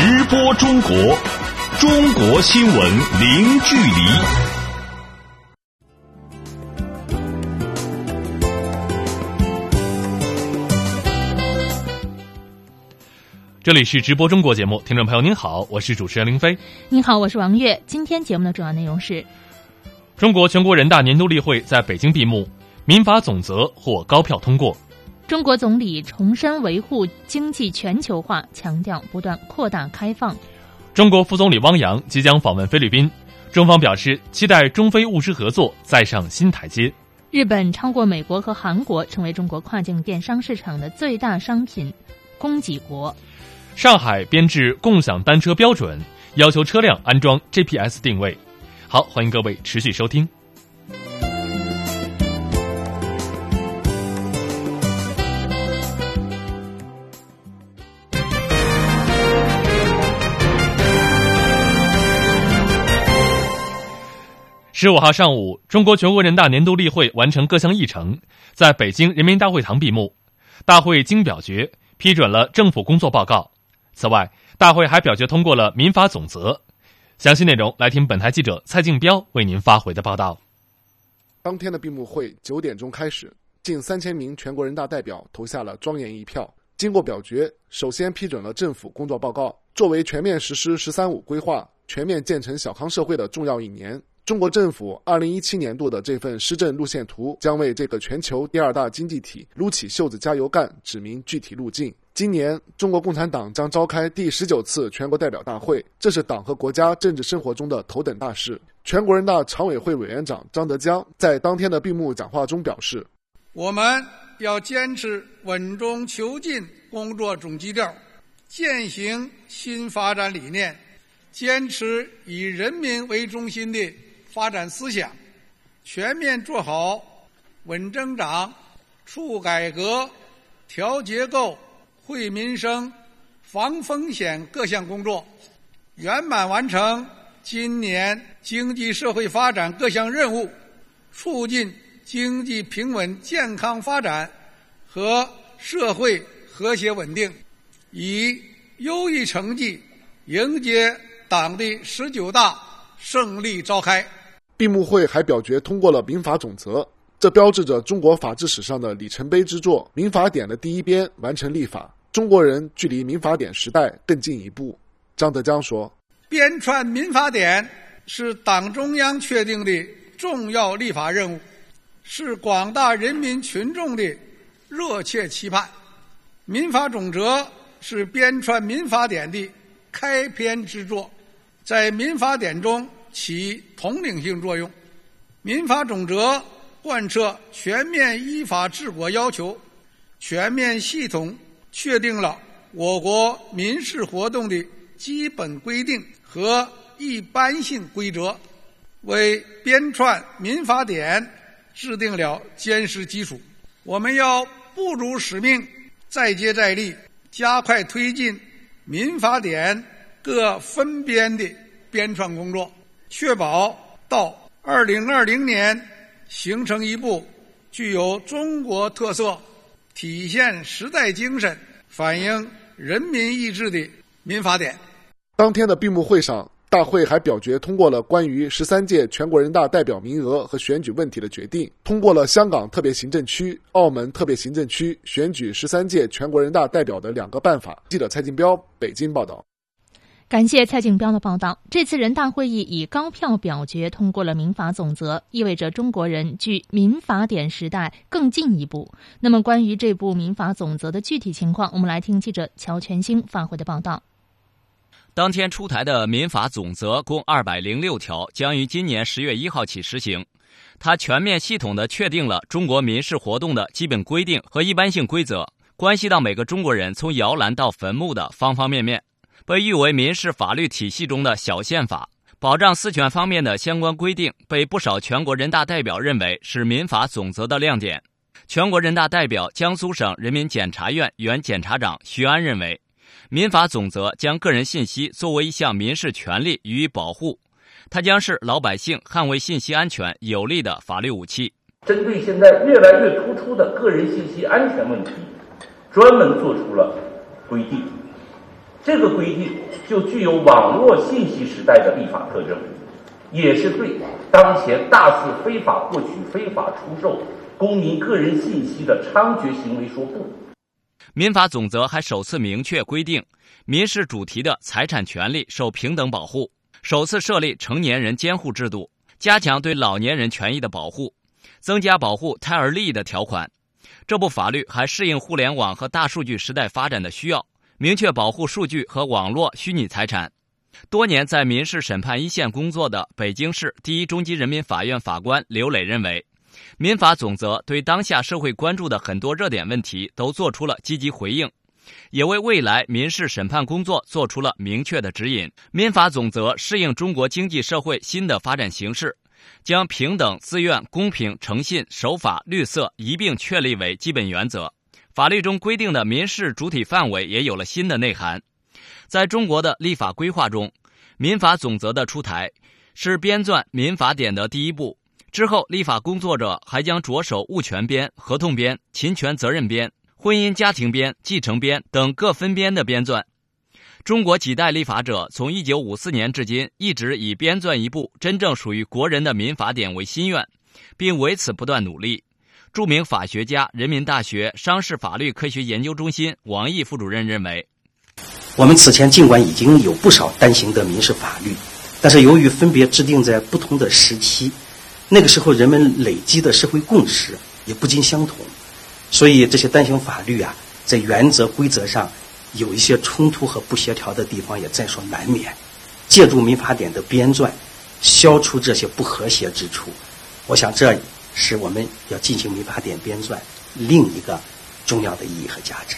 直播中国，中国新闻零距离。这里是直播中国节目，听众朋友您好，我是主持人林飞。您好，我是王悦。今天节目的主要内容是：中国全国人大年度例会在北京闭幕，民法总则获高票通过。中国总理重申维护经济全球化，强调不断扩大开放。中国副总理汪洋即将访问菲律宾，中方表示期待中非务实合作再上新台阶。日本超过美国和韩国，成为中国跨境电商市场的最大商品供给国。上海编制共享单车标准，要求车辆安装 GPS 定位。好，欢迎各位持续收听。十五号上午，中国全国人大年度例会完成各项议程，在北京人民大会堂闭幕。大会经表决批准了政府工作报告。此外，大会还表决通过了民法总则。详细内容来听本台记者蔡静彪为您发回的报道。当天的闭幕会九点钟开始，近三千名全国人大代表投下了庄严一票。经过表决，首先批准了政府工作报告。作为全面实施“十三五”规划、全面建成小康社会的重要一年。中国政府二零一七年度的这份施政路线图将为这个全球第二大经济体撸起袖子加油干，指明具体路径。今年，中国共产党将召开第十九次全国代表大会，这是党和国家政治生活中的头等大事。全国人大常委会委员长张德江在当天的闭幕讲话中表示：“我们要坚持稳中求进工作总基调，践行新发展理念，坚持以人民为中心的。”发展思想，全面做好稳增长、促改革、调结构、惠民生、防风险各项工作，圆满完成今年经济社会发展各项任务，促进经济平稳健康发展和社会和谐稳定，以优异成绩迎接党的十九大胜利召开。闭幕会还表决通过了民法总则，这标志着中国法治史上的里程碑之作——民法典的第一编完成立法，中国人距离民法典时代更进一步。张德江说：“编纂民法典是党中央确定的重要立法任务，是广大人民群众的热切期盼。民法总则是编纂民法典的开篇之作，在民法典中。”起统领性作用，民法总则贯彻全面依法治国要求，全面系统确定了我国民事活动的基本规定和一般性规则，为编纂民法典制定了坚实基础。我们要不辱使命，再接再厉，加快推进民法典各分编的编纂工作。确保到二零二零年形成一部具有中国特色、体现时代精神、反映人民意志的民法典。当天的闭幕会上，大会还表决通过了关于十三届全国人大代表名额和选举问题的决定，通过了香港特别行政区、澳门特别行政区选举十三届全国人大代表的两个办法。记者蔡金彪北京报道。感谢蔡景彪的报道。这次人大会议以高票表决通过了民法总则，意味着中国人距民法典时代更进一步。那么，关于这部民法总则的具体情况，我们来听记者乔全兴发回的报道。当天出台的民法总则共二百零六条，将于今年十月一号起实行。它全面系统的确定了中国民事活动的基本规定和一般性规则，关系到每个中国人从摇篮到坟墓的方方面面。被誉为民事法律体系中的小宪法，保障私权方面的相关规定，被不少全国人大代表认为是民法总则的亮点。全国人大代表、江苏省人民检察院原检察长徐安认为，民法总则将个人信息作为一项民事权利予以保护，它将是老百姓捍卫信息安全有力的法律武器。针对现在越来越突出的个人信息安全问题，专门做出了规定。这个规定就具有网络信息时代的立法特征，也是对当前大肆非法获取、非法出售公民个人信息的猖獗行为说不。民法总则还首次明确规定，民事主题的财产权利受平等保护，首次设立成年人监护制度，加强对老年人权益的保护，增加保护胎儿利益的条款。这部法律还适应互联网和大数据时代发展的需要，明确保护数据和网络虚拟财产。多年在民事审判一线工作的北京市第一中级人民法院法官刘磊认为。民法总则对当下社会关注的很多热点问题都做出了积极回应，也为未来民事审判工作做出了明确的指引。民法总则适应中国经济社会新的发展形势，将平等、自愿、公平、诚信、守法、绿色一并确立为基本原则。法律中规定的民事主体范围也有了新的内涵。在中国的立法规划中，民法总则的出台是编纂民法典的第一步。之后，立法工作者还将着手物权编、合同编、侵权责任编、婚姻家庭编、继承编等各分编的编纂。中国几代立法者从1954年至今，一直以编纂一部真正属于国人的民法典为心愿，并为此不断努力。著名法学家、人民大学商事法律科学研究中心王毅副主任认为，我们此前尽管已经有不少单行的民事法律，但是由于分别制定在不同的时期。那个时候，人们累积的社会共识也不尽相同，所以这些单行法律啊，在原则规则上有一些冲突和不协调的地方也在所难免。借助民法典的编纂，消除这些不和谐之处，我想这是我们要进行民法典编纂另一个重要的意义和价值。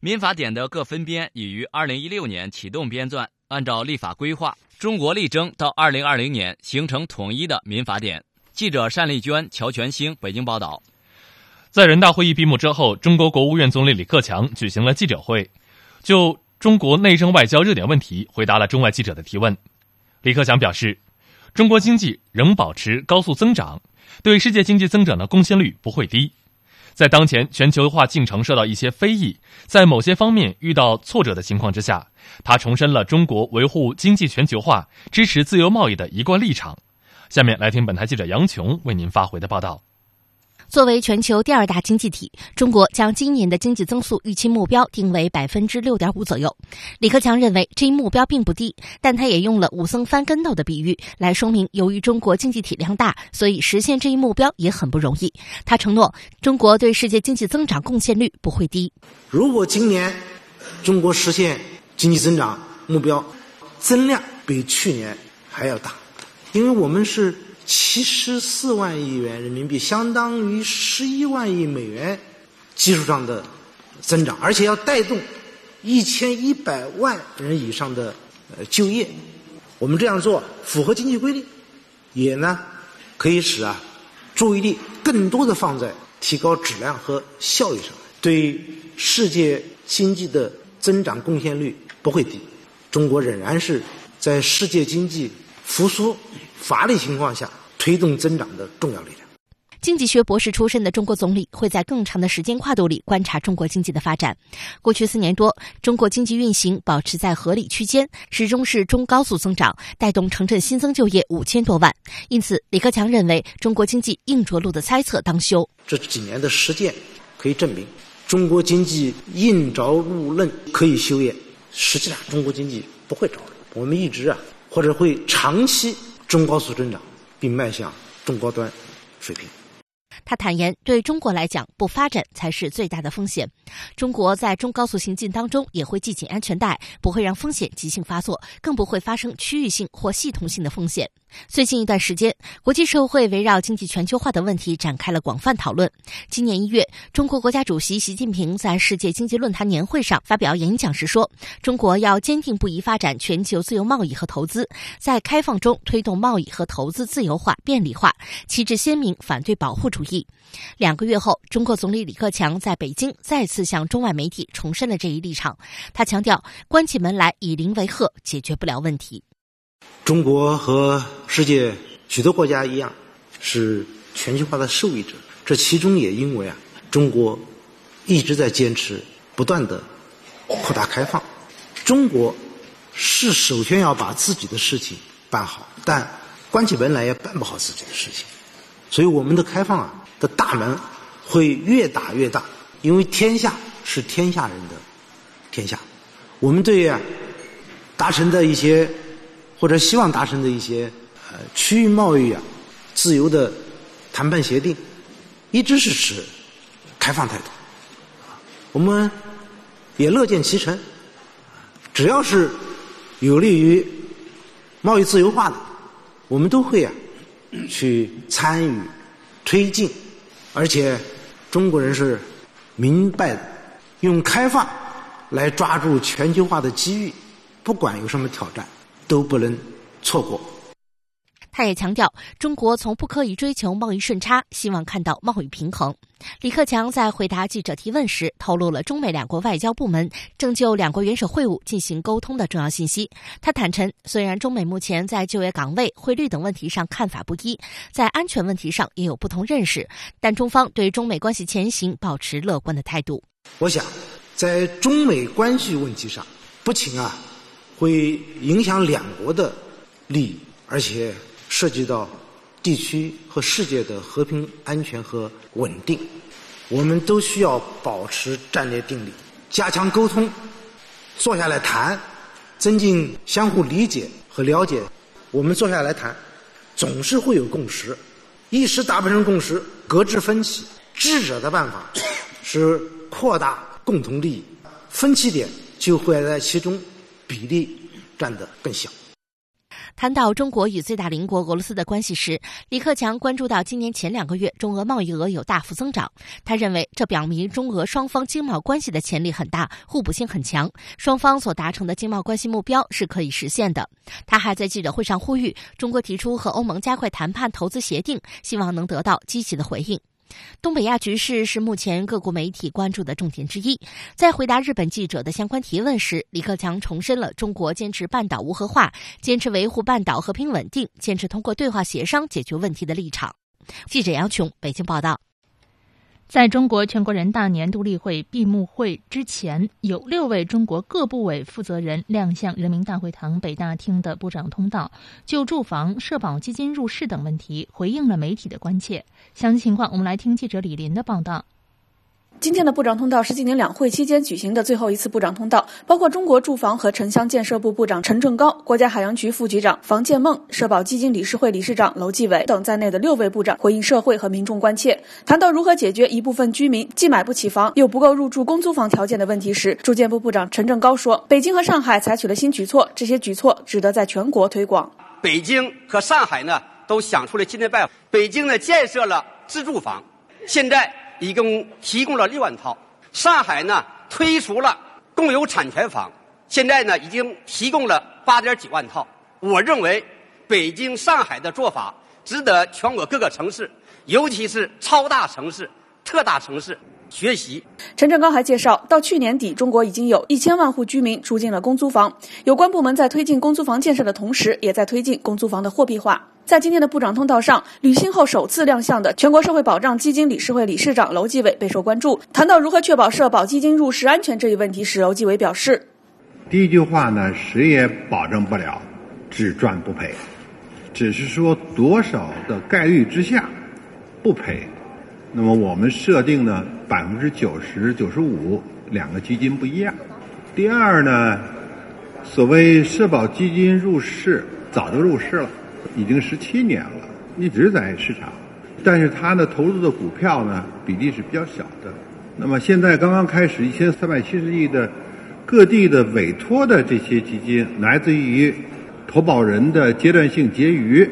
民法典的各分编已于二零一六年启动编纂，按照立法规划。中国力争到二零二零年形成统一的民法典。记者单丽娟、乔全兴北京报道。在人大会议闭幕之后，中国国务院总理李克强举行了记者会，就中国内政外交热点问题回答了中外记者的提问。李克强表示，中国经济仍保持高速增长，对世界经济增长的贡献率不会低。在当前全球化进程受到一些非议，在某些方面遇到挫折的情况之下，他重申了中国维护经济全球化、支持自由贸易的一贯立场。下面来听本台记者杨琼为您发回的报道。作为全球第二大经济体，中国将今年的经济增速预期目标定为百分之六点五左右。李克强认为这一目标并不低，但他也用了武僧翻跟斗的比喻来说明，由于中国经济体量大，所以实现这一目标也很不容易。他承诺，中国对世界经济增长贡献率不会低。如果今年中国实现经济增长目标，增量比去年还要大，因为我们是。七十四万亿元人民币，相当于十一万亿美元基础上的增长，而且要带动一千一百万人以上的呃就业。我们这样做符合经济规律，也呢可以使啊注意力更多的放在提高质量和效益上，对世界经济的增长贡献率不会低。中国仍然是在世界经济复苏乏力情况下。推动增长的重要力量。经济学博士出身的中国总理会在更长的时间跨度里观察中国经济的发展。过去四年多，中国经济运行保持在合理区间，始终是中高速增长，带动城镇新增就业五千多万。因此，李克强认为中国经济硬着陆的猜测当休。这几年的实践可以证明，中国经济硬着陆论可以休业。实际上，中国经济不会着陆，我们一直啊，或者会长期中高速增长。并迈向中高端水平。他坦言，对中国来讲，不发展才是最大的风险。中国在中高速行进当中也会系紧安全带，不会让风险急性发作，更不会发生区域性或系统性的风险。最近一段时间，国际社会围绕经济全球化的问题展开了广泛讨论。今年一月，中国国家主席习近平在世界经济论坛年会上发表演讲时说：“中国要坚定不移发展全球自由贸易和投资，在开放中推动贸易和投资自由化便利化，旗帜鲜明反对保护主义。”两个月后，中国总理李克强在北京再次向中外媒体重申了这一立场。他强调：“关起门来以邻为壑，解决不了问题。”中国和世界许多国家一样，是全球化的受益者。这其中也因为啊，中国一直在坚持不断的扩大开放。中国是首先要把自己的事情办好，但关起门来也办不好自己的事情，所以我们的开放啊的大门会越打越大，因为天下是天下人的天下，我们对啊达成的一些或者希望达成的一些呃区域贸易啊自由的谈判协定，一直是持开放态度，我们也乐见其成，只要是有利于贸易自由化的。我们都会啊，去参与推进，而且中国人是明白的，用开放来抓住全球化的机遇，不管有什么挑战，都不能错过。他也强调，中国从不刻意追求贸易顺差，希望看到贸易平衡。李克强在回答记者提问时，透露了中美两国外交部门正就两国元首会晤进行沟通的重要信息。他坦陈，虽然中美目前在就业岗位、汇率等问题上看法不一，在安全问题上也有不同认识，但中方对中美关系前行保持乐观的态度。我想，在中美关系问题上，不请啊会影响两国的利益，而且。涉及到地区和世界的和平、安全和稳定，我们都需要保持战略定力，加强沟通，坐下来谈，增进相互理解和了解。我们坐下来谈，总是会有共识。一时达不成共识，搁置分歧，智者的办法是扩大共同利益，分歧点就会在其中比例占得更小。谈到中国与最大邻国俄罗斯的关系时，李克强关注到今年前两个月中俄贸易额有大幅增长。他认为这表明中俄双方经贸关系的潜力很大，互补性很强，双方所达成的经贸关系目标是可以实现的。他还在记者会上呼吁中国提出和欧盟加快谈判投资协定，希望能得到积极的回应。东北亚局势是目前各国媒体关注的重点之一。在回答日本记者的相关提问时，李克强重申了中国坚持半岛无核化、坚持维护半岛和平稳定、坚持通过对话协商解决问题的立场。记者杨琼北京报道。在中国全国人大年度例会闭幕会之前，有六位中国各部委负责人亮相人民大会堂北大厅的部长通道，就住房、社保基金入市等问题回应了媒体的关切。详细情况，我们来听记者李林的报道。今天的部长通道是今年两会期间举行的最后一次部长通道，包括中国住房和城乡建设部部长陈正高、国家海洋局副局长房建梦、社保基金理事会理事长楼继伟等在内的六位部长回应社会和民众关切，谈到如何解决一部分居民既买不起房又不够入住公租房条件的问题时，住建部部长陈正高说：“北京和上海采取了新举措，这些举措值得在全国推广。北京和上海呢都想出了新的办法，北京呢建设了自住房，现在。”一共提供了六万套，上海呢推出了共有产权房，现在呢已经提供了八点几万套。我认为，北京、上海的做法值得全国各个城市，尤其是超大城市、特大城市学习。陈正刚还介绍，到去年底，中国已经有一千万户居民住进了公租房。有关部门在推进公租房建设的同时，也在推进公租房的货币化。在今天的部长通道上，履新后首次亮相的全国社会保障基金理事会理事长楼继伟备受关注。谈到如何确保社保基金入市安全这一问题时，楼继伟表示：“第一句话呢，谁也保证不了只赚不赔，只是说多少的概率之下不赔。那么我们设定呢，百分之九十九十五，两个基金不一样。第二呢，所谓社保基金入市，早就入市了。”已经十七年了，一直在市场，但是它呢投入的股票呢比例是比较小的。那么现在刚刚开始一千三百七十亿的各地的委托的这些基金，来自于投保人的阶段性结余，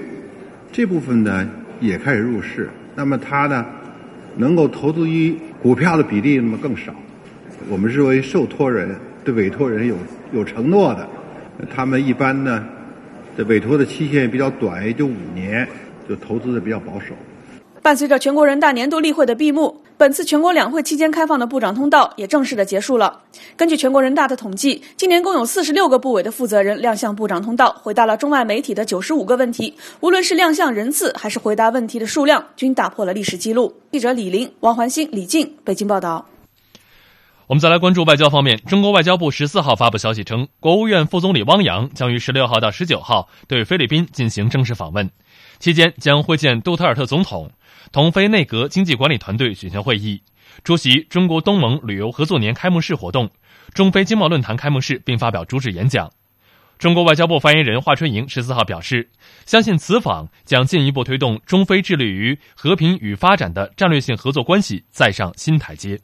这部分呢也开始入市。那么它呢能够投资于股票的比例那么更少。我们认为受托人对委托人有有承诺的，他们一般呢。这委托的期限比较短，也就五年，就投资的比较保守。伴随着全国人大年度例会的闭幕，本次全国两会期间开放的部长通道也正式的结束了。根据全国人大的统计，今年共有四十六个部委的负责人亮相部长通道，回答了中外媒体的九十五个问题。无论是亮相人次，还是回答问题的数量，均打破了历史记录。记者李林、王环星、李静，北京报道。我们再来关注外交方面，中国外交部十四号发布消息称，国务院副总理汪洋将于十六号到十九号对菲律宾进行正式访问，期间将会见杜特尔特总统，同非内阁经济管理团队举行会议，出席中国东盟旅游合作年开幕式活动、中非经贸论坛开幕式，并发表主旨演讲。中国外交部发言人华春莹十四号表示，相信此访将进一步推动中非致力于和平与发展的战略性合作关系再上新台阶。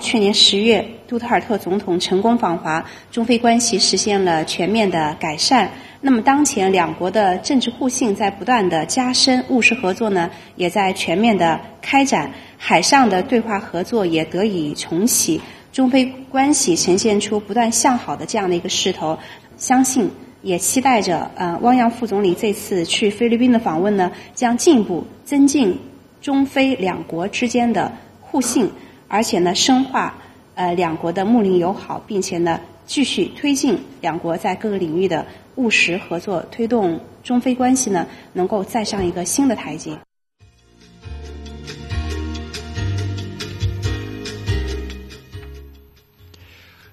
去年十月，杜特尔特总统成功访华，中非关系实现了全面的改善。那么，当前两国的政治互信在不断的加深，务实合作呢也在全面的开展，海上的对话合作也得以重启，中非关系呈现出不断向好的这样的一个势头。相信也期待着，呃，汪洋副总理这次去菲律宾的访问呢，将进一步增进中非两国之间的互信。而且呢，深化呃两国的睦邻友好，并且呢，继续推进两国在各个领域的务实合作，推动中非关系呢能够再上一个新的台阶。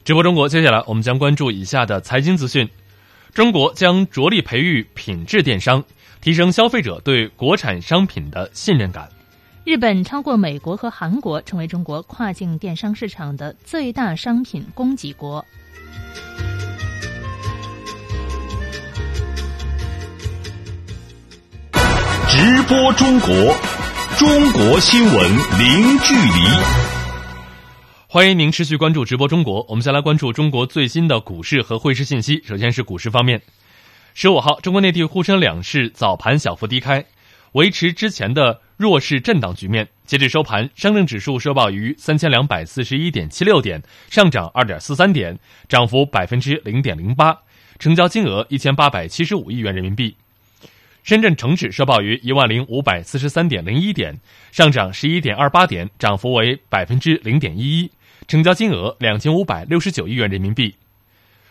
直播中国，接下来我们将关注以下的财经资讯：中国将着力培育品质电商，提升消费者对国产商品的信任感。日本超过美国和韩国，成为中国跨境电商市场的最大商品供给国。直播中国，中国新闻零距离。欢迎您持续关注直播中国。我们先来关注中国最新的股市和汇市信息。首先是股市方面，十五号，中国内地沪深两市早盘小幅低开，维持之前的。弱势震荡局面，截至收盘，上证指数收报于三千两百四十一点七六点，上涨二点四三点，涨幅百分之零点零八，成交金额一千八百七十五亿元人民币。深圳成指收报于一万零五百四十三点零一点，上涨十一点二八点，涨幅为百分之零点一一，成交金额两千五百六十九亿元人民币。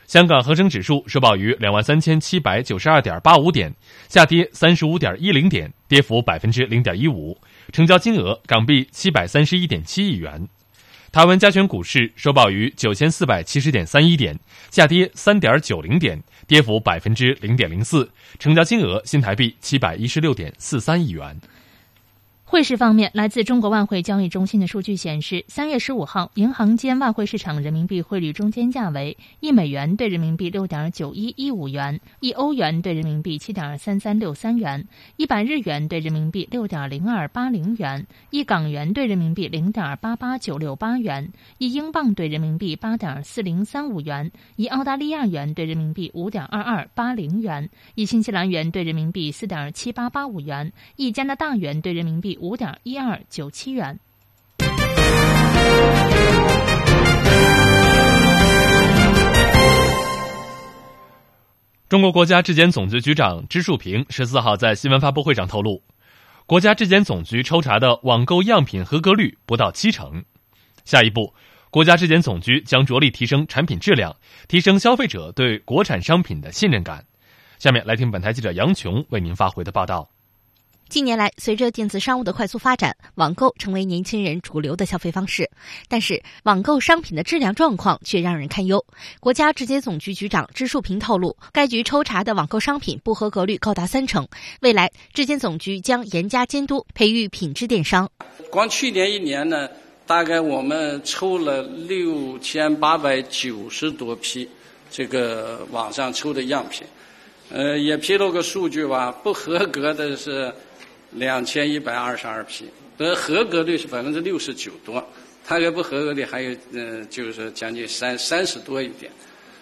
香港恒生指数收报于两万三千七百九十二点八五点，下跌三十五点一零点，跌幅百分之零点一五，成交金额港币七百三十一点七亿元。台湾加权股市收报于九千四百七十点三一点，下跌三点九零点，跌幅百分之零点零四，成交金额新台币七百一十六点四三亿元。汇市方面，来自中国外汇交易中心的数据显示，三月十五号，银行间外汇市场人民币汇率中间价为一美元兑人民币六点九一一五元，一欧元兑人民币七点三三六三元，一百日元兑人民币六点零二八零元，一港元兑人民币零点八八九六八元，一英镑兑人民币八点四零三五元，一澳大利亚元兑人民币五点二二八零元，一新西兰元兑人民币四点七八八五元，一加拿大元兑人民币。五点一二九七元。中国国家质检总局局长支树平十四号在新闻发布会上透露，国家质检总局抽查的网购样品合格率不到七成。下一步，国家质检总局将着力提升产品质量，提升消费者对国产商品的信任感。下面来听本台记者杨琼为您发回的报道。近年来，随着电子商务的快速发展，网购成为年轻人主流的消费方式。但是，网购商品的质量状况却让人堪忧。国家质检总局局长支树平透露，该局抽查的网购商品不合格率高达三成。未来，质检总局将严加监督，培育品质电商。光去年一年呢，大概我们抽了六千八百九十多批这个网上抽的样品，呃，也披露个数据吧，不合格的是。两千一百二十二批，呃，合格率是百分之六十九多，它这不合格率还有，嗯，就是将近三三十多一点，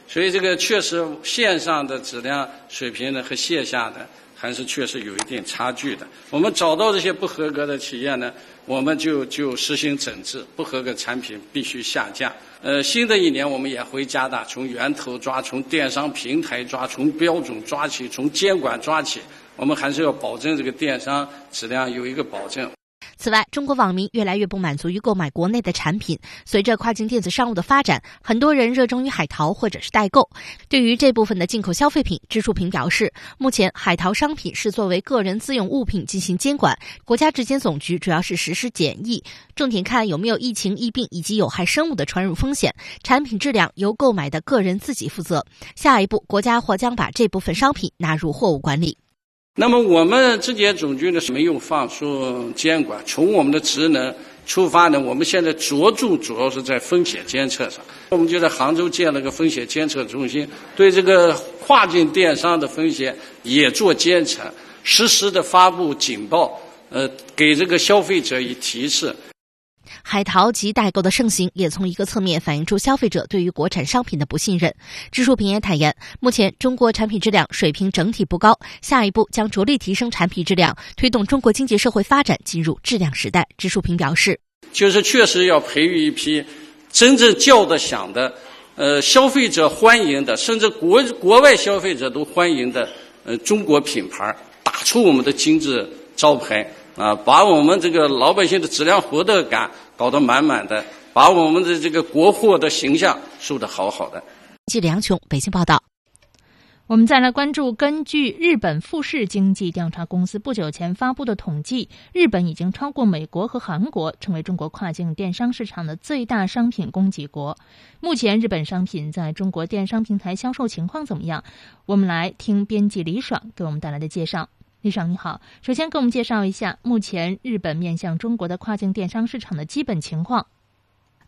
所以这个确实线上的质量水平呢和线下的还是确实有一定差距的。我们找到这些不合格的企业呢，我们就就实行整治，不合格产品必须下架。呃，新的一年我们也会加大从源头抓，从电商平台抓，从标准抓起，从监管抓起。我们还是要保证这个电商质量有一个保证。此外，中国网民越来越不满足于购买国内的产品。随着跨境电子商务的发展，很多人热衷于海淘或者是代购。对于这部分的进口消费品，支树平表示，目前海淘商品是作为个人自用物品进行监管，国家质检总局主要是实施检疫，重点看有没有疫情、疫病以及有害生物的传入风险。产品质量由购买的个人自己负责。下一步，国家或将把这部分商品纳入货物管理。那么我们质检总局呢是没有放松监管，从我们的职能出发呢，我们现在着重主要是在风险监测上。我们就在杭州建了个风险监测中心，对这个跨境电商的风险也做监测，实时的发布警报，呃，给这个消费者以提示。海淘及代购的盛行，也从一个侧面反映出消费者对于国产商品的不信任。支树平也坦言，目前中国产品质量水平整体不高，下一步将着力提升产品质量，推动中国经济社会发展进入质量时代。支树平表示，就是确实要培育一批真正叫得响的，呃，消费者欢迎的，甚至国国外消费者都欢迎的，呃，中国品牌，打出我们的金字招牌。啊，把我们这个老百姓的质量获得感搞得满满的，把我们的这个国货的形象树得好好的。记梁琼，北京报道。我们再来关注，根据日本富士经济调查公司不久前发布的统计，日本已经超过美国和韩国，成为中国跨境电商市场的最大商品供给国。目前，日本商品在中国电商平台销售情况怎么样？我们来听编辑李爽给我们带来的介绍。李爽你好，首先给我们介绍一下目前日本面向中国的跨境电商市场的基本情况。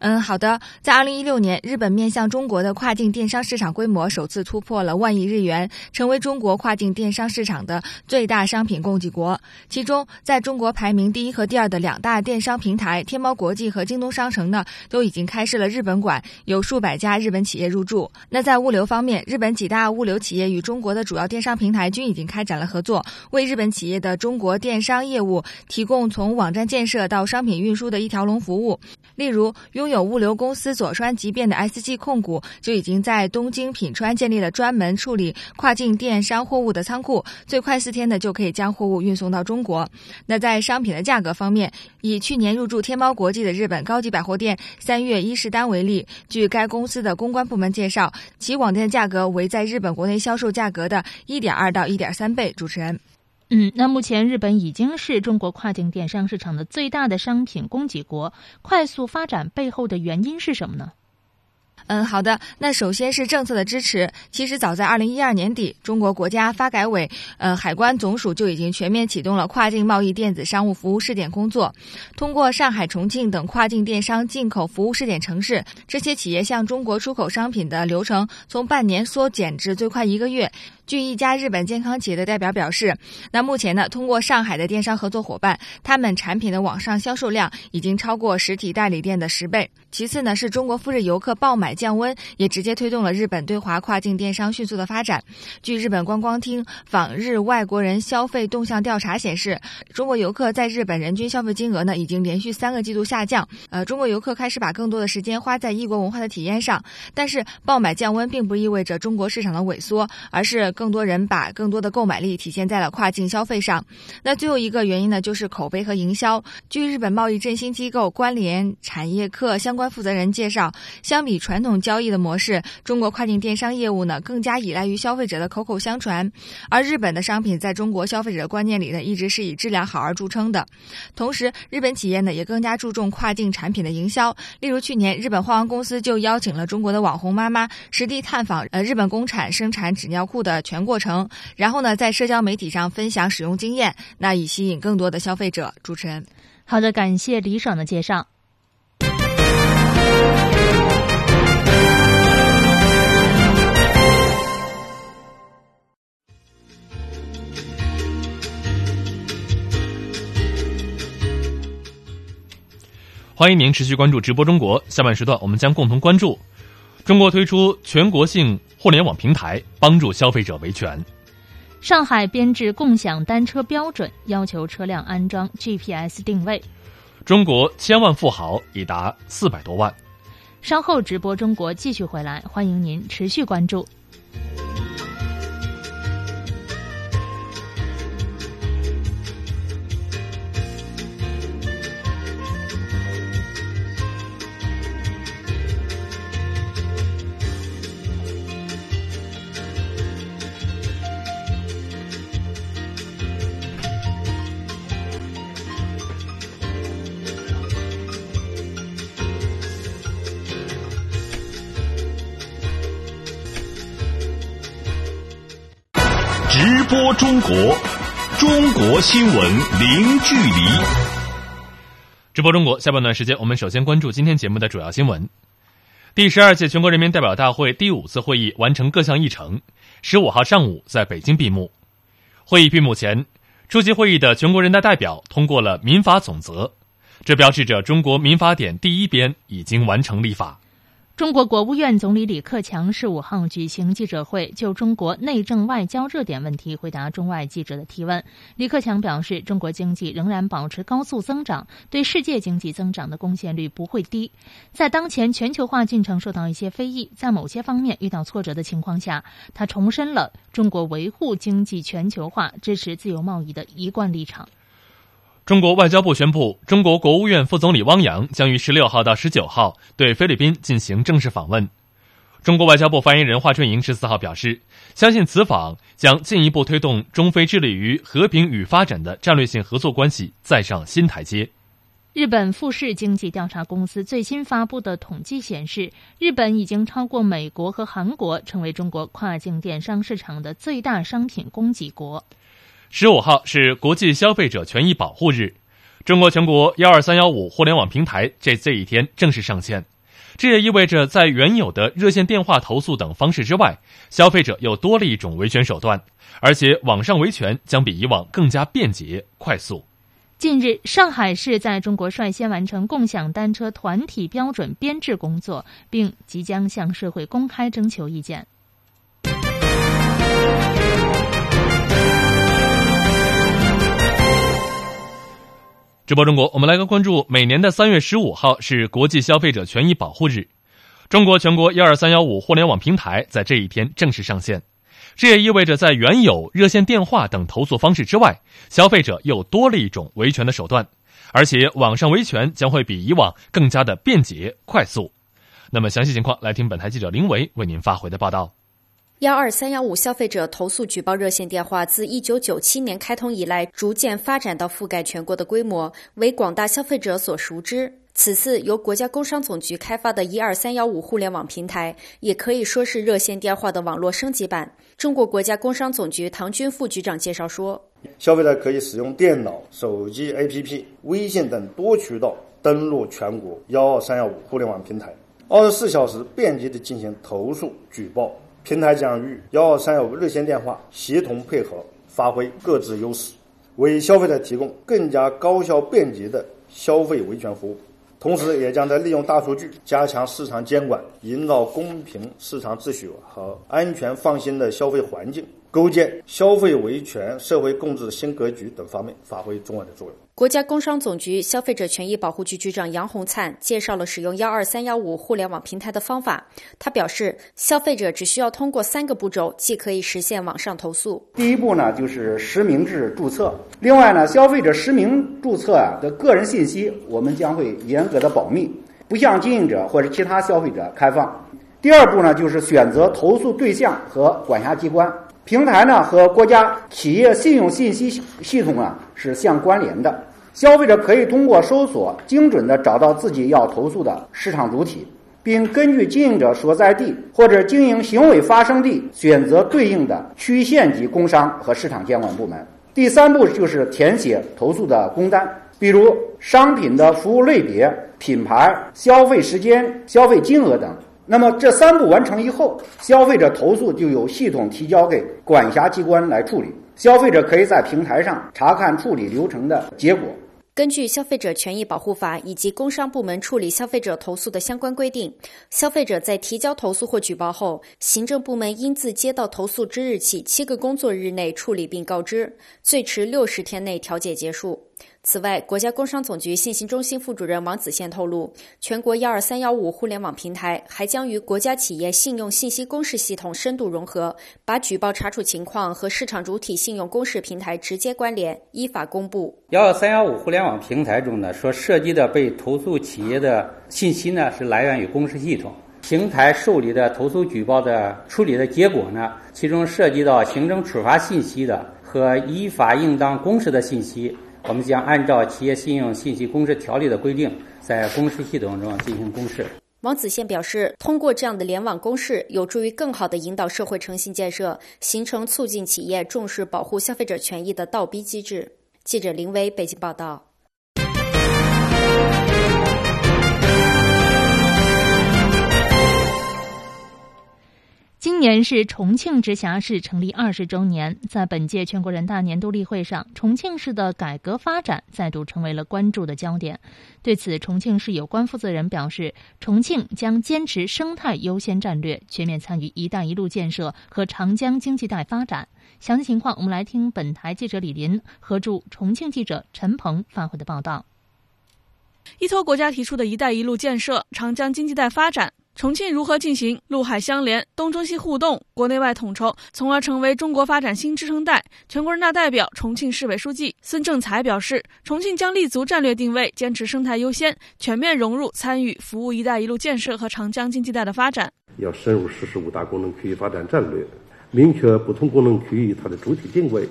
嗯，好的。在二零一六年，日本面向中国的跨境电商市场规模首次突破了万亿日元，成为中国跨境电商市场的最大商品供给国。其中，在中国排名第一和第二的两大电商平台天猫国际和京东商城呢，都已经开设了日本馆，有数百家日本企业入驻。那在物流方面，日本几大物流企业与中国的主要电商平台均已经开展了合作，为日本企业的中国电商业务提供从网站建设到商品运输的一条龙服务。例如，拥拥有物流公司佐川急便的 SG 控股就已经在东京品川建立了专门处理跨境电商货物的仓库，最快四天呢就可以将货物运送到中国。那在商品的价格方面，以去年入驻天猫国际的日本高级百货店三月伊势丹为例，据该公司的公关部门介绍，其网店价格为在日本国内销售价格的一点二到一点三倍。主持人。嗯，那目前日本已经是中国跨境电商市场的最大的商品供给国，快速发展背后的原因是什么呢？嗯，好的。那首先是政策的支持。其实早在二零一二年底，中国国家发改委、呃海关总署就已经全面启动了跨境贸易电子商务服务试点工作。通过上海、重庆等跨境电商进口服务试点城市，这些企业向中国出口商品的流程从半年缩减至最快一个月。据一家日本健康企业的代表表示，那目前呢，通过上海的电商合作伙伴，他们产品的网上销售量已经超过实体代理店的十倍。其次呢，是中国赴日游客爆买降温，也直接推动了日本对华跨境电商迅速的发展。据日本观光厅访日外国人消费动向调查显示，中国游客在日本人均消费金额呢，已经连续三个季度下降。呃，中国游客开始把更多的时间花在异国文化的体验上。但是，爆买降温并不意味着中国市场的萎缩，而是。更多人把更多的购买力体现在了跨境消费上。那最后一个原因呢，就是口碑和营销。据日本贸易振兴机构关联产业课相关负责人介绍，相比传统交易的模式，中国跨境电商业务呢更加依赖于消费者的口口相传。而日本的商品在中国消费者观念里呢，一直是以质量好而著称的。同时，日本企业呢也更加注重跨境产品的营销。例如，去年日本花王公司就邀请了中国的网红妈妈实地探访呃日本工厂生产纸尿裤的。全过程，然后呢，在社交媒体上分享使用经验，那以吸引更多的消费者。主持人，好的，感谢李爽的介绍。欢迎您持续关注直播中国，下半时段我们将共同关注。中国推出全国性互联网平台，帮助消费者维权。上海编制共享单车标准，要求车辆安装 GPS 定位。中国千万富豪已达四百多万。稍后直播中国继续回来，欢迎您持续关注。播中国，中国新闻零距离。直播中国下半段时间，我们首先关注今天节目的主要新闻。第十二届全国人民代表大会第五次会议完成各项议程，十五号上午在北京闭幕。会议闭幕前，出席会议的全国人大代表通过了民法总则，这标志着中国民法典第一编已经完成立法。中国国务院总理李克强十五号举行记者会，就中国内政外交热点问题回答中外记者的提问。李克强表示，中国经济仍然保持高速增长，对世界经济增长的贡献率不会低。在当前全球化进程受到一些非议，在某些方面遇到挫折的情况下，他重申了中国维护经济全球化、支持自由贸易的一贯立场。中国外交部宣布，中国国务院副总理汪洋将于十六号到十九号对菲律宾进行正式访问。中国外交部发言人华春莹十四号表示，相信此访将进一步推动中非致力于和平与发展的战略性合作关系再上新台阶。日本富士经济调查公司最新发布的统计显示，日本已经超过美国和韩国，成为中国跨境电商市场的最大商品供给国。十五号是国际消费者权益保护日，中国全国幺二三幺五互联网平台这这一天正式上线。这也意味着，在原有的热线电话投诉等方式之外，消费者又多了一种维权手段，而且网上维权将比以往更加便捷快速。近日，上海市在中国率先完成共享单车团体标准编制工作，并即将向社会公开征求意见。直播中国，我们来个关注。每年的三月十五号是国际消费者权益保护日，中国全国幺二三幺五互联网平台在这一天正式上线。这也意味着，在原有热线电话等投诉方式之外，消费者又多了一种维权的手段，而且网上维权将会比以往更加的便捷快速。那么，详细情况来听本台记者林维为您发回的报道。幺二三幺五消费者投诉举报热线电话自一九九七年开通以来，逐渐发展到覆盖全国的规模，为广大消费者所熟知。此次由国家工商总局开发的一二三幺五互联网平台，也可以说是热线电话的网络升级版。中国国家工商总局唐军副局长介绍说：“消费者可以使用电脑、手机 APP、微信等多渠道登录全国幺二三幺五互联网平台，二十四小时便捷地进行投诉举报。”平台将与幺二三幺五热线电话协同配合，发挥各自优势，为消费者提供更加高效便捷的消费维权服务。同时，也将在利用大数据加强市场监管，营造公平市场秩序和安全放心的消费环境，构建消费维权社会共治新格局等方面发挥重要的作用。国家工商总局消费者权益保护局局长杨红灿介绍了使用幺二三幺五互联网平台的方法。他表示，消费者只需要通过三个步骤，既可以实现网上投诉。第一步呢，就是实名制注册。另外呢，消费者实名注册啊的个人信息，我们将会严格的保密，不向经营者或者其他消费者开放。第二步呢，就是选择投诉对象和管辖机关。平台呢和国家企业信用信息系统啊是相关联的。消费者可以通过搜索，精准的找到自己要投诉的市场主体，并根据经营者所在地或者经营行为发生地选择对应的区县级工商和市场监管部门。第三步就是填写投诉的工单，比如商品的服务类别、品牌、消费时间、消费金额等。那么这三步完成以后，消费者投诉就由系统提交给管辖机关来处理，消费者可以在平台上查看处理流程的结果。根据《消费者权益保护法》以及工商部门处理消费者投诉的相关规定，消费者在提交投诉或举报后，行政部门应自接到投诉之日起七个工作日内处理并告知，最迟六十天内调解结束。此外，国家工商总局信息中心副主任王子宪透露，全国幺二三幺五互联网平台还将与国家企业信用信息公示系统深度融合，把举报查处情况和市场主体信用公示平台直接关联，依法公布。幺二三幺五互联网平台中呢，所涉及的被投诉企业的信息呢，是来源于公示系统。平台受理的投诉举报的处理的结果呢，其中涉及到行政处罚信息的和依法应当公示的信息。我们将按照《企业信用信息公示条例》的规定，在公示系统中进行公示。王子宪表示，通过这样的联网公示，有助于更好地引导社会诚信建设，形成促进企业重视保护消费者权益的倒逼机制。记者林威北京报道。今年是重庆直辖市成立二十周年，在本届全国人大年度例会上，重庆市的改革发展再度成为了关注的焦点。对此，重庆市有关负责人表示，重庆将坚持生态优先战略，全面参与“一带一路”建设和长江经济带发展。详细情况，我们来听本台记者李林和驻重庆记者陈鹏发回的报道。依托国家提出的一带一路建设、长江经济带发展。重庆如何进行陆海相连、东中西互动、国内外统筹，从而成为中国发展新支撑带？全国人大代表、重庆市委书记孙政才表示，重庆将立足战略定位，坚持生态优先，全面融入参与服务“一带一路”建设和长江经济带的发展。要深入实施五大功能区域发展战略，明确不同功能区域它的主体定位，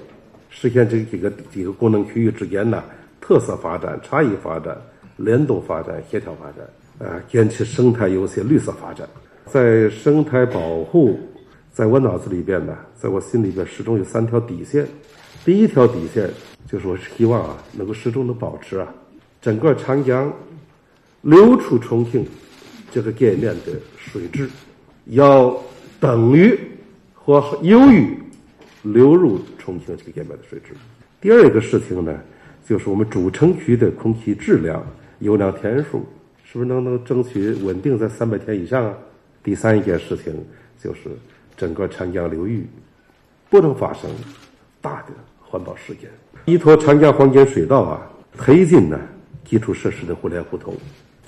实现这几个几个功能区域之间的特色发展、差异发展、联动发展、协调发展。啊，坚持生态优先、绿色发展，在生态保护，在我脑子里边呢，在我心里边始终有三条底线。第一条底线就是我希望啊，能够始终的保持啊，整个长江流出重庆这个界面的水质要等于或优于流入重庆这个界面的水质。第二个事情呢，就是我们主城区的空气质量、优良天数。是不是能能争取稳定在三百天以上啊？第三一件事情就是整个长江流域不能发生大的环保事件。依托长江黄金水道啊，推进呢基础设施的互联互通，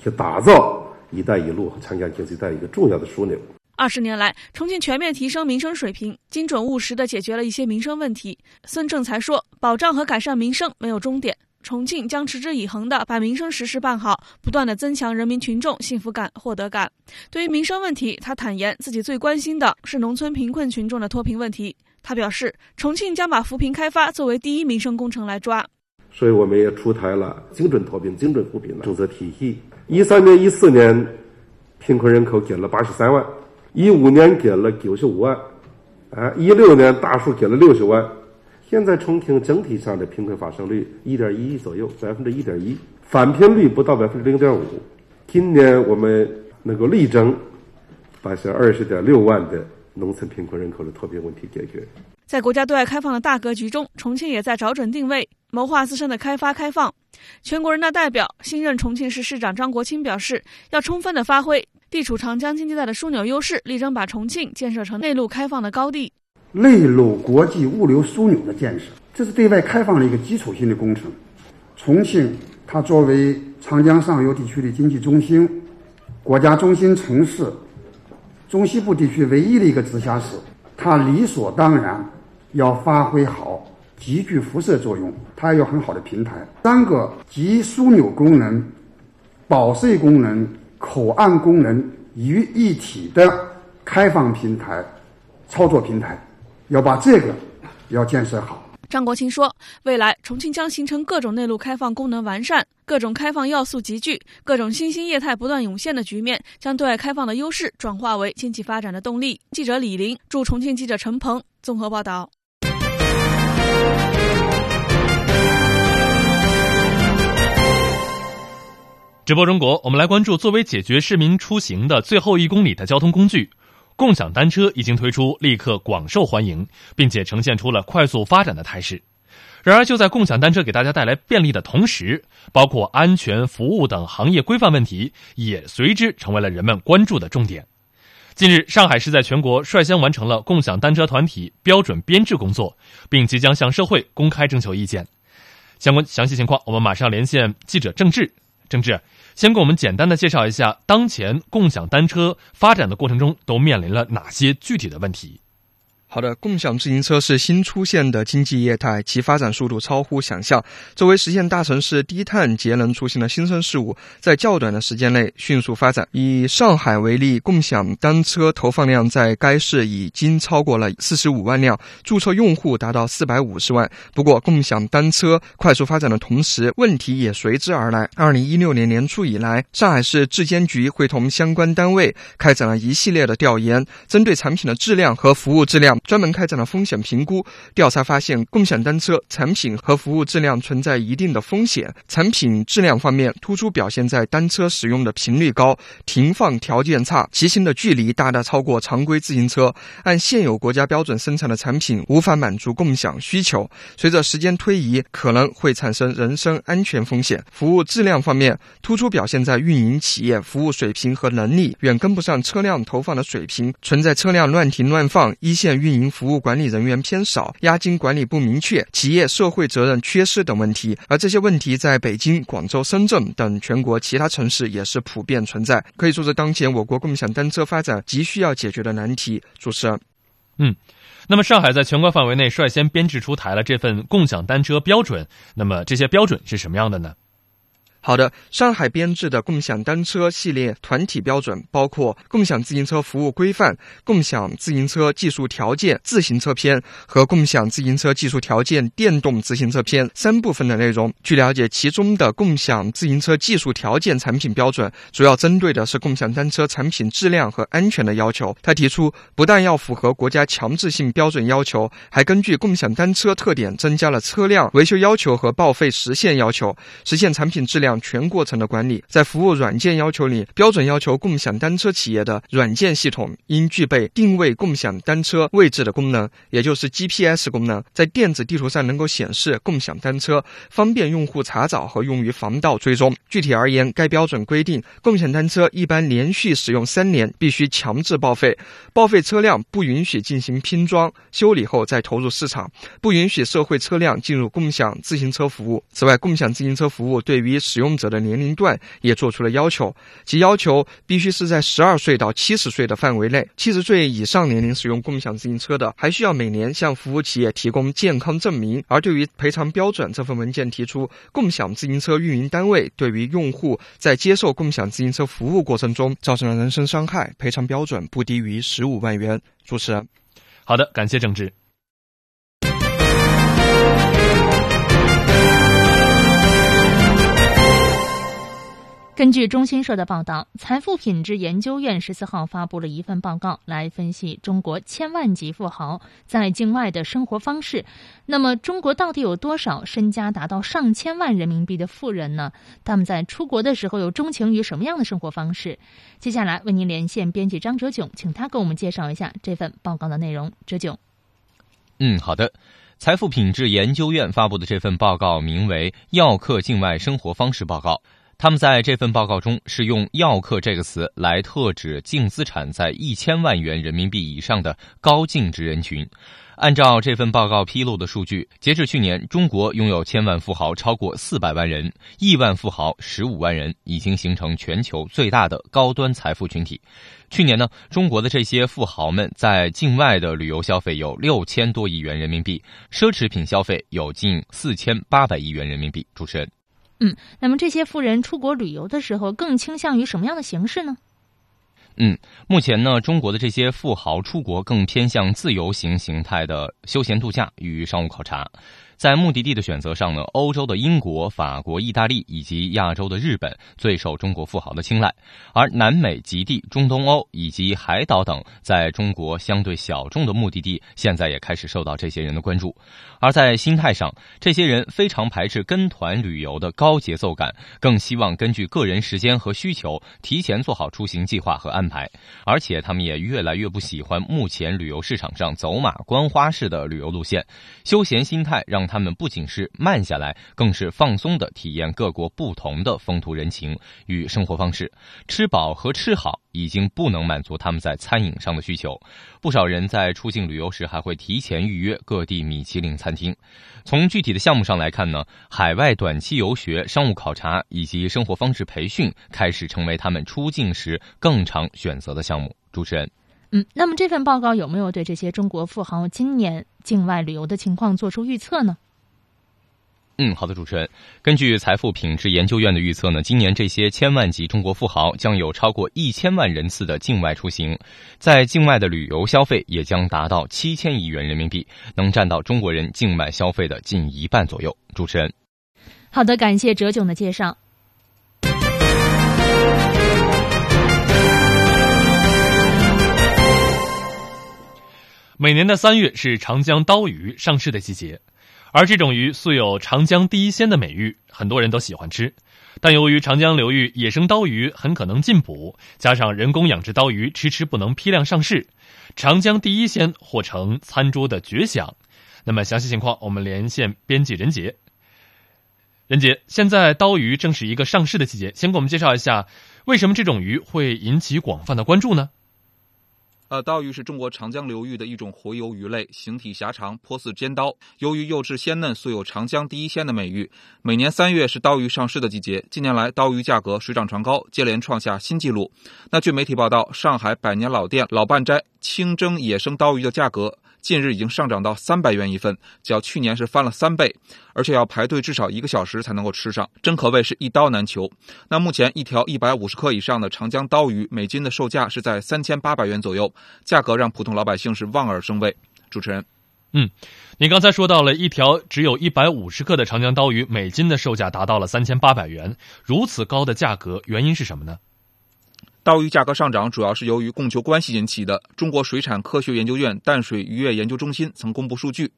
去打造“一带一路”和长江经济带一个重要的枢纽。二十年来，重庆全面提升民生水平，精准务实的解决了一些民生问题。孙政才说：“保障和改善民生没有终点。”重庆将持之以恒地把民生实事办好，不断地增强人民群众幸福感、获得感。对于民生问题，他坦言自己最关心的是农村贫困群众的脱贫问题。他表示，重庆将把扶贫开发作为第一民生工程来抓。所以，我们也出台了精准脱贫、精准扶贫的政策体系。一三年、一四年，贫困人口减了八十三万；一五年减了九十五万；啊，一六年大数减了六十万。现在重庆整体上的贫困发生率一点一左右，百分之一点一，返贫率不到百分之零点五。今年我们能够力争把这二十点六万的农村贫困人口的脱贫问题解决。在国家对外开放的大格局中，重庆也在找准定位，谋划自身的开发开放。全国人大代表、新任重庆市市长张国清表示，要充分的发挥地处长江经济带的枢纽优势，力争把重庆建设成内陆开放的高地。内陆国际物流枢纽的建设，这是对外开放的一个基础性的工程。重庆，它作为长江上游地区的经济中心、国家中心城市、中西部地区唯一的一个直辖市，它理所当然要发挥好集聚辐射作用，它要有很好的平台。三个集枢纽功能、保税功能、口岸功能于一体的开放平台、操作平台。要把这个要建设好。张国清说，未来重庆将形成各种内陆开放功能完善、各种开放要素集聚、各种新兴业态不断涌现的局面，将对外开放的优势转化为经济发展的动力。记者李林驻重庆记者陈鹏综合报道。直播中国，我们来关注作为解决市民出行的最后一公里的交通工具。共享单车已经推出，立刻广受欢迎，并且呈现出了快速发展的态势。然而，就在共享单车给大家带来便利的同时，包括安全、服务等行业规范问题也随之成为了人们关注的重点。近日，上海市在全国率先完成了共享单车团体标准编制工作，并即将向社会公开征求意见。相关详细情况，我们马上连线记者郑志。郑志。先给我们简单的介绍一下，当前共享单车发展的过程中都面临了哪些具体的问题？好的，共享自行车是新出现的经济业态，其发展速度超乎想象。作为实现大城市低碳节能出行的新生事物，在较短的时间内迅速发展。以上海为例，共享单车投放量在该市已经超过了四十五万辆，注册用户达到四百五十万。不过，共享单车快速发展的同时，问题也随之而来。二零一六年年初以来，上海市质监局会同相关单位开展了一系列的调研，针对产品的质量和服务质量。专门开展了风险评估调查，发现共享单车产品和服务质量存在一定的风险。产品质量方面，突出表现在单车使用的频率高、停放条件差、骑行的距离大大超过常规自行车。按现有国家标准生产的产品无法满足共享需求。随着时间推移，可能会产生人身安全风险。服务质量方面，突出表现在运营企业服务水平和能力远跟不上车辆投放的水平，存在车辆乱停乱放、一线运。运营服务管理人员偏少、押金管理不明确、企业社会责任缺失等问题，而这些问题在北京、广州、深圳等全国其他城市也是普遍存在，可以说是当前我国共享单车发展急需要解决的难题。主持人，嗯，那么上海在全国范围内率先编制出台了这份共享单车标准，那么这些标准是什么样的呢？好的，上海编制的共享单车系列团体标准包括《共享自行车服务规范》《共享自行车技术条件自行车篇》和《共享自行车技术条件电动自行车篇》三部分的内容。据了解，其中的共享自行车技术条件产品标准主要针对的是共享单车产品质量和安全的要求。他提出，不但要符合国家强制性标准要求，还根据共享单车特点增加了车辆维修要求和报废时限要求，实现产品质量。全过程的管理，在服务软件要求里，标准要求共享单车企业的软件系统应具备定位共享单车位置的功能，也就是 GPS 功能，在电子地图上能够显示共享单车，方便用户查找和用于防盗追踪。具体而言，该标准规定，共享单车一般连续使用三年必须强制报废，报废车辆不允许进行拼装修理后再投入市场，不允许社会车辆进入共享自行车服务。此外，共享自行车服务对于使使用者的年龄段也做出了要求，即要求必须是在十二岁到七十岁的范围内，七十岁以上年龄使用共享自行车的，还需要每年向服务企业提供健康证明。而对于赔偿标准，这份文件提出，共享自行车运营单位对于用户在接受共享自行车服务过程中造成了人身伤害，赔偿标准不低于十五万元。主持人，好的，感谢郑智。根据中新社的报道，财富品质研究院十四号发布了一份报告，来分析中国千万级富豪在境外的生活方式。那么，中国到底有多少身家达到上千万人民币的富人呢？他们在出国的时候又钟情于什么样的生活方式？接下来为您连线编辑张哲炯，请他给我们介绍一下这份报告的内容。哲炯，嗯，好的。财富品质研究院发布的这份报告名为《要客境外生活方式报告》。他们在这份报告中是用“要客”这个词来特指净资产在一千万元人民币以上的高净值人群。按照这份报告披露的数据，截至去年，中国拥有千万富豪超过四百万人，亿万富豪十五万人，已经形成全球最大的高端财富群体。去年呢，中国的这些富豪们在境外的旅游消费有六千多亿元人民币，奢侈品消费有近四千八百亿元人民币。主持人。嗯，那么这些富人出国旅游的时候，更倾向于什么样的形式呢？嗯，目前呢，中国的这些富豪出国更偏向自由行形态的休闲度假与商务考察。在目的地的选择上呢，欧洲的英国、法国、意大利以及亚洲的日本最受中国富豪的青睐，而南美极地、中东欧以及海岛等在中国相对小众的目的地，现在也开始受到这些人的关注。而在心态上，这些人非常排斥跟团旅游的高节奏感，更希望根据个人时间和需求提前做好出行计划和安排。而且他们也越来越不喜欢目前旅游市场上走马观花式的旅游路线，休闲心态让。他们不仅是慢下来，更是放松的体验各国不同的风土人情与生活方式。吃饱和吃好已经不能满足他们在餐饮上的需求。不少人在出境旅游时还会提前预约各地米其林餐厅。从具体的项目上来看呢，海外短期游学、商务考察以及生活方式培训开始成为他们出境时更常选择的项目。主持人。嗯，那么这份报告有没有对这些中国富豪今年境外旅游的情况做出预测呢？嗯，好的，主持人。根据财富品质研究院的预测呢，今年这些千万级中国富豪将有超过一千万人次的境外出行，在境外的旅游消费也将达到七千亿元人民币，能占到中国人境外消费的近一半左右。主持人，好的，感谢哲炯的介绍。每年的三月是长江刀鱼上市的季节。而这种鱼素有“长江第一鲜”的美誉，很多人都喜欢吃。但由于长江流域野生刀鱼很可能禁捕，加上人工养殖刀鱼迟迟不能批量上市，“长江第一鲜”或成餐桌的绝响。那么详细情况，我们连线编辑任杰。任杰，现在刀鱼正是一个上市的季节，先给我们介绍一下，为什么这种鱼会引起广泛的关注呢？呃，刀鱼是中国长江流域的一种洄游鱼类，形体狭长，颇似尖刀。由于肉质鲜嫩，素有“长江第一鲜”的美誉。每年三月是刀鱼上市的季节，近年来刀鱼价格水涨船高，接连创下新纪录。那据媒体报道，上海百年老店老半斋清蒸野生刀鱼的价格。近日已经上涨到三百元一份，较去年是翻了三倍，而且要排队至少一个小时才能够吃上，真可谓是一刀难求。那目前一条一百五十克以上的长江刀鱼，每斤的售价是在三千八百元左右，价格让普通老百姓是望而生畏。主持人，嗯，你刚才说到了一条只有一百五十克的长江刀鱼，每斤的售价达到了三千八百元，如此高的价格，原因是什么呢？刀鱼价格上涨主要是由于供求关系引起的。中国水产科学研究院淡水渔业研究中心曾公布数据：，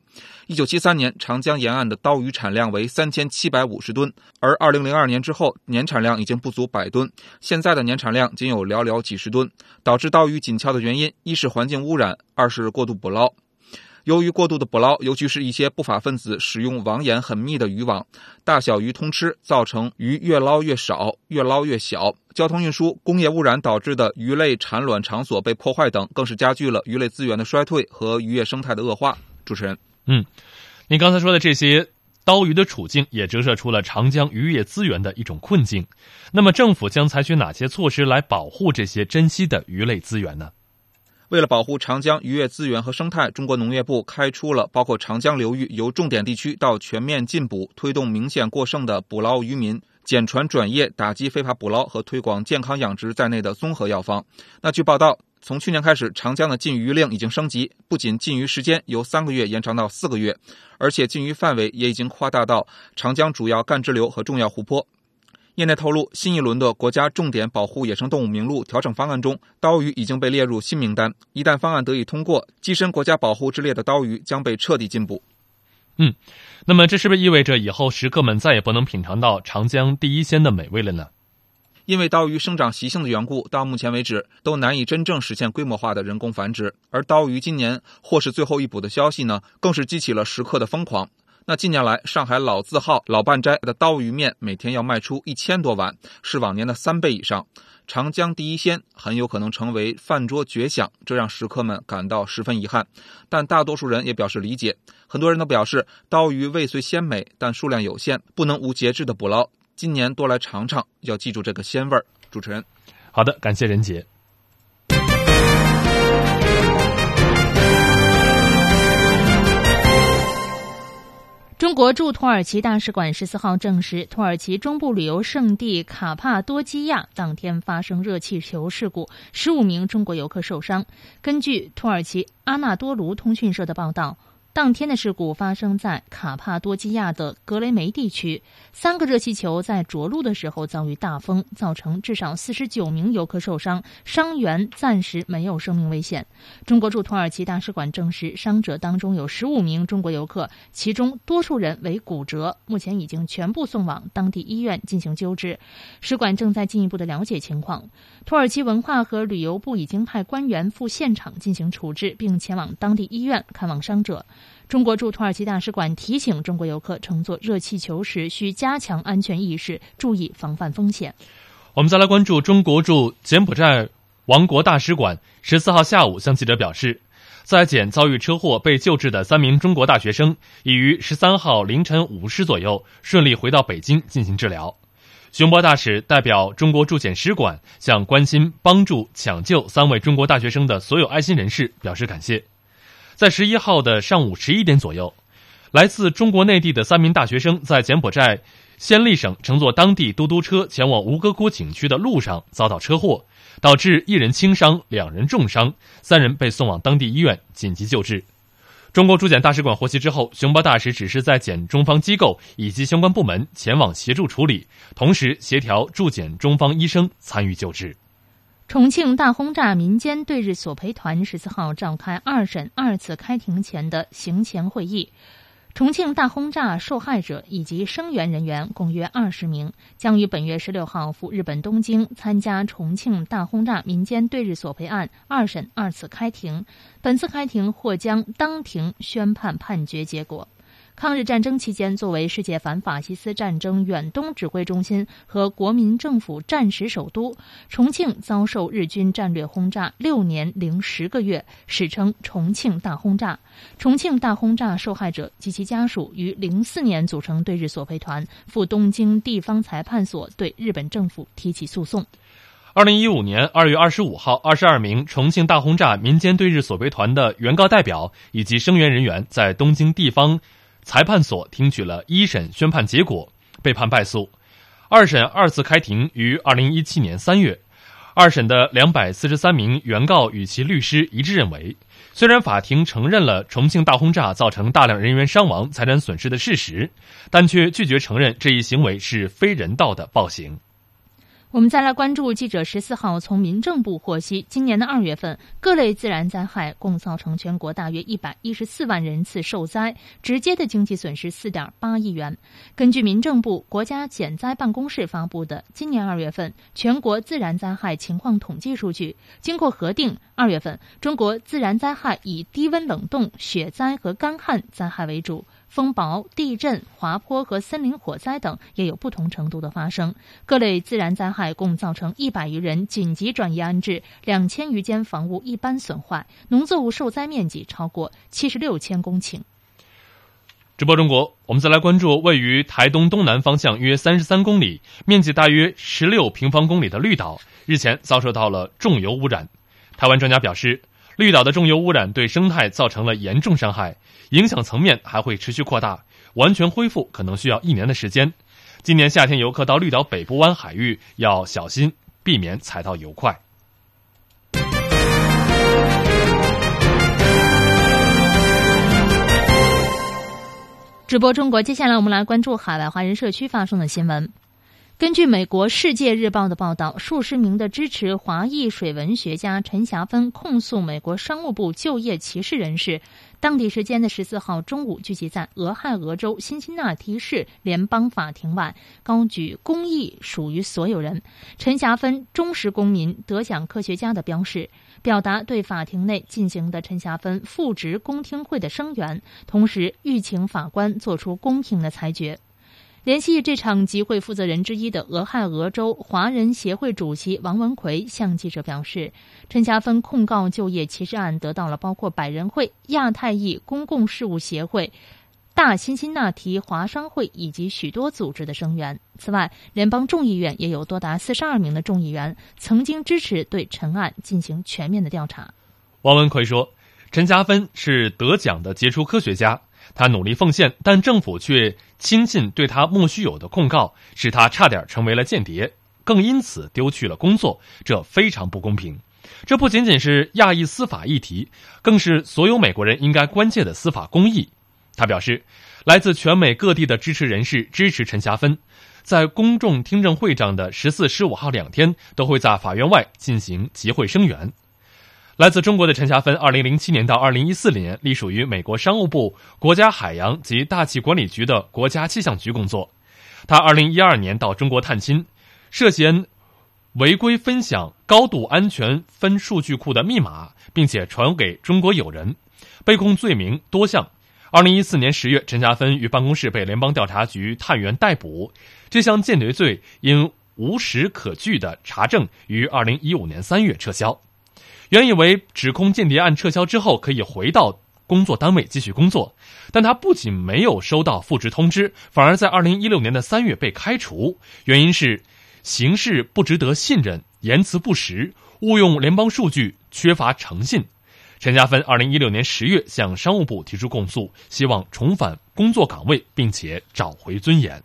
一九七三年长江沿岸的刀鱼产量为三千七百五十吨，而二零零二年之后年产量已经不足百吨，现在的年产量仅有寥寥几十吨。导致刀鱼紧俏的原因，一是环境污染，二是过度捕捞。由于过度的捕捞，尤其是一些不法分子使用网眼很密的渔网，大小鱼通吃，造成鱼越捞越少，越捞越小。交通运输、工业污染导致的鱼类产卵场所被破坏等，更是加剧了鱼类资源的衰退和渔业生态的恶化。主持人，嗯，您刚才说的这些刀鱼的处境，也折射出了长江渔业资源的一种困境。那么，政府将采取哪些措施来保护这些珍稀的鱼类资源呢？为了保护长江渔业资源和生态，中国农业部开出了包括长江流域由重点地区到全面禁捕、推动明显过剩的捕捞渔民减船转业、打击非法捕捞和推广健康养殖在内的综合药方。那据报道，从去年开始，长江的禁渔令已经升级，不仅禁渔时间由三个月延长到四个月，而且禁渔范围也已经扩大到长江主要干支流和重要湖泊。业内透露，新一轮的国家重点保护野生动物名录调整方案中，刀鱼已经被列入新名单。一旦方案得以通过，跻身国家保护之列的刀鱼将被彻底禁捕。嗯，那么这是不是意味着以后食客们再也不能品尝到长江第一鲜的美味了呢？因为刀鱼生长习性的缘故，到目前为止都难以真正实现规模化的人工繁殖。而刀鱼今年或是最后一捕的消息呢，更是激起了食客的疯狂。那近年来，上海老字号老半斋的刀鱼面每天要卖出一千多碗，是往年的三倍以上。长江第一鲜很有可能成为饭桌绝响，这让食客们感到十分遗憾。但大多数人也表示理解，很多人都表示，刀鱼味虽鲜美，但数量有限，不能无节制的捕捞。今年多来尝尝，要记住这个鲜味儿。主持人，好的，感谢任杰。中国驻土耳其大使馆十四号证实，土耳其中部旅游胜地卡帕多基亚当天发生热气球事故，十五名中国游客受伤。根据土耳其阿纳多卢通讯社的报道。当天的事故发生在卡帕多基亚的格雷梅地区，三个热气球在着陆的时候遭遇大风，造成至少四十九名游客受伤，伤员暂时没有生命危险。中国驻土耳其大使馆证实，伤者当中有十五名中国游客，其中多数人为骨折，目前已经全部送往当地医院进行救治。使馆正在进一步的了解情况。土耳其文化和旅游部已经派官员赴现场进行处置，并前往当地医院看望伤者。中国驻土耳其大使馆提醒中国游客乘坐热气球时需加强安全意识，注意防范风险。我们再来关注中国驻柬埔寨王国大使馆十四号下午向记者表示，在柬遭遇车祸被救治的三名中国大学生已于十三号凌晨五时左右顺利回到北京进行治疗。熊波大使代表中国驻柬使馆向关心、帮助、抢救三位中国大学生的所有爱心人士表示感谢。在十一号的上午十一点左右，来自中国内地的三名大学生在柬埔寨暹粒省乘坐当地嘟嘟车前往吴哥窟景区的路上遭到车祸，导致一人轻伤、两人重伤，三人被送往当地医院紧急救治。中国驻柬大使馆获悉之后，熊波大使指示在柬中方机构以及相关部门前往协助处理，同时协调驻柬中方医生参与救治。重庆大轰炸民间对日索赔团十四号召开二审二次开庭前的行前会议。重庆大轰炸受害者以及声援人员共约二十名，将于本月十六号赴日本东京参加重庆大轰炸民间对日索赔案二审二次开庭。本次开庭或将当庭宣判判决结果。抗日战争期间，作为世界反法西斯战争远东指挥中心和国民政府战时首都，重庆遭受日军战略轰炸六年零十个月，史称“重庆大轰炸”。重庆大轰炸受害者及其家属于零四年组成对日索赔团，赴东京地方裁判所对日本政府提起诉讼。二零一五年二月二十五号，二十二名重庆大轰炸民间对日索赔团的原告代表以及声援人员在东京地方。裁判所听取了一审宣判结果，被判败诉。二审二次开庭于二零一七年三月。二审的两百四十三名原告与其律师一致认为，虽然法庭承认了重庆大轰炸造成大量人员伤亡、财产损失的事实，但却拒绝承认这一行为是非人道的暴行。我们再来关注记者十四号从民政部获悉，今年的二月份，各类自然灾害共造成全国大约一百一十四万人次受灾，直接的经济损失四点八亿元。根据民政部国家减灾办公室发布的今年二月份全国自然灾害情况统计数据，经过核定，二月份中国自然灾害以低温冷冻、雪灾和干旱灾害为主。风雹、地震、滑坡和森林火灾等也有不同程度的发生。各类自然灾害共造成一百余人紧急转移安置，两千余间房屋一般损坏，农作物受灾面积超过七十六千公顷。直播中国，我们再来关注位于台东东南方向约三十三公里、面积大约十六平方公里的绿岛，日前遭受到了重油污染。台湾专家表示。绿岛的重油污染对生态造成了严重伤害，影响层面还会持续扩大，完全恢复可能需要一年的时间。今年夏天游客到绿岛北部湾海域要小心，避免踩到油块。直播中国，接下来我们来关注海外华人社区发生的新闻。根据美国《世界日报》的报道，数十名的支持华裔水文学家陈霞芬控诉美国商务部就业歧视人士。当地时间的十四号中午，聚集在俄亥俄州辛辛那提市联邦法庭外，高举“公益属于所有人，陈霞芬忠实公民，得奖科学家”的标识，表达对法庭内进行的陈霞芬复职公听会的声援，同时欲请法官作出公平的裁决。联系这场集会负责人之一的俄亥俄州华人协会主席王文奎向记者表示，陈霞芬控告就业歧视案得到了包括百人会、亚太裔公共事务协会、大辛辛那提华商会以及许多组织的声援。此外，联邦众议院也有多达四十二名的众议员曾经支持对陈案进行全面的调查。王文奎说：“陈霞芬是得奖的杰出科学家。”他努力奉献，但政府却亲信对他莫须有的控告，使他差点成为了间谍，更因此丢去了工作，这非常不公平。这不仅仅是亚裔司法议题，更是所有美国人应该关切的司法公义。他表示，来自全美各地的支持人士支持陈霞芬，在公众听证会上的十四、十五号两天都会在法院外进行集会声援。来自中国的陈霞芬，二零零七年到二零一四年隶属于美国商务部国家海洋及大气管理局的国家气象局工作。他二零一二年到中国探亲，涉嫌违规分享高度安全分数据库的密码，并且传给中国友人，被控罪名多项。二零一四年十月，陈霞芬与办公室被联邦调查局探员逮捕，这项间谍罪因无实可据的查证，于二零一五年三月撤销。原以为指控间谍案撤销之后可以回到工作单位继续工作，但他不仅没有收到复职通知，反而在二零一六年的三月被开除，原因是行事不值得信任，言辞不实，误用联邦数据，缺乏诚信。陈家芬二零一六年十月向商务部提出控诉，希望重返工作岗位，并且找回尊严。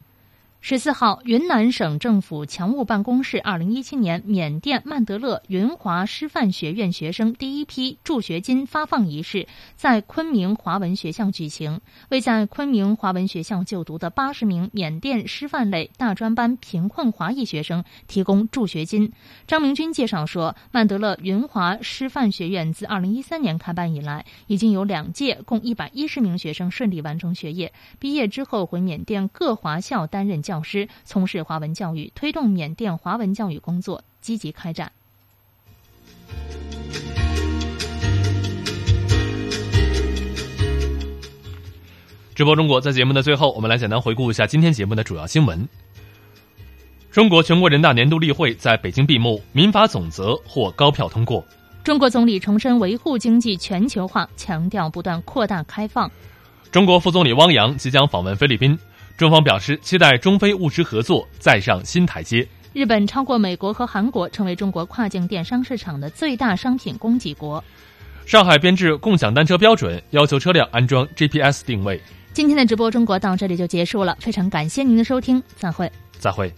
十四号，云南省政府侨务办公室二零一七年缅甸曼德勒云华师范学院学生第一批助学金发放仪式在昆明华文学校举行，为在昆明华文学校就读的八十名缅甸师范类大专班贫困华裔学生提供助学金。张明军介绍说，曼德勒云华师范学院自二零一三年开办以来，已经有两届共一百一十名学生顺利完成学业，毕业之后回缅甸各华校担任教。老师从事华文教育，推动缅甸华文教育工作积极开展。直播中国，在节目的最后，我们来简单回顾一下今天节目的主要新闻。中国全国人大年度例会在北京闭幕，民法总则获高票通过。中国总理重申维护经济全球化，强调不断扩大开放。中国副总理汪洋即将访问菲律宾。中方表示，期待中非务实合作再上新台阶。日本超过美国和韩国，成为中国跨境电商市场的最大商品供给国。上海编制共享单车标准要求车辆安装 GPS 定位。今天的直播中国到这里就结束了，非常感谢您的收听，再会。再会。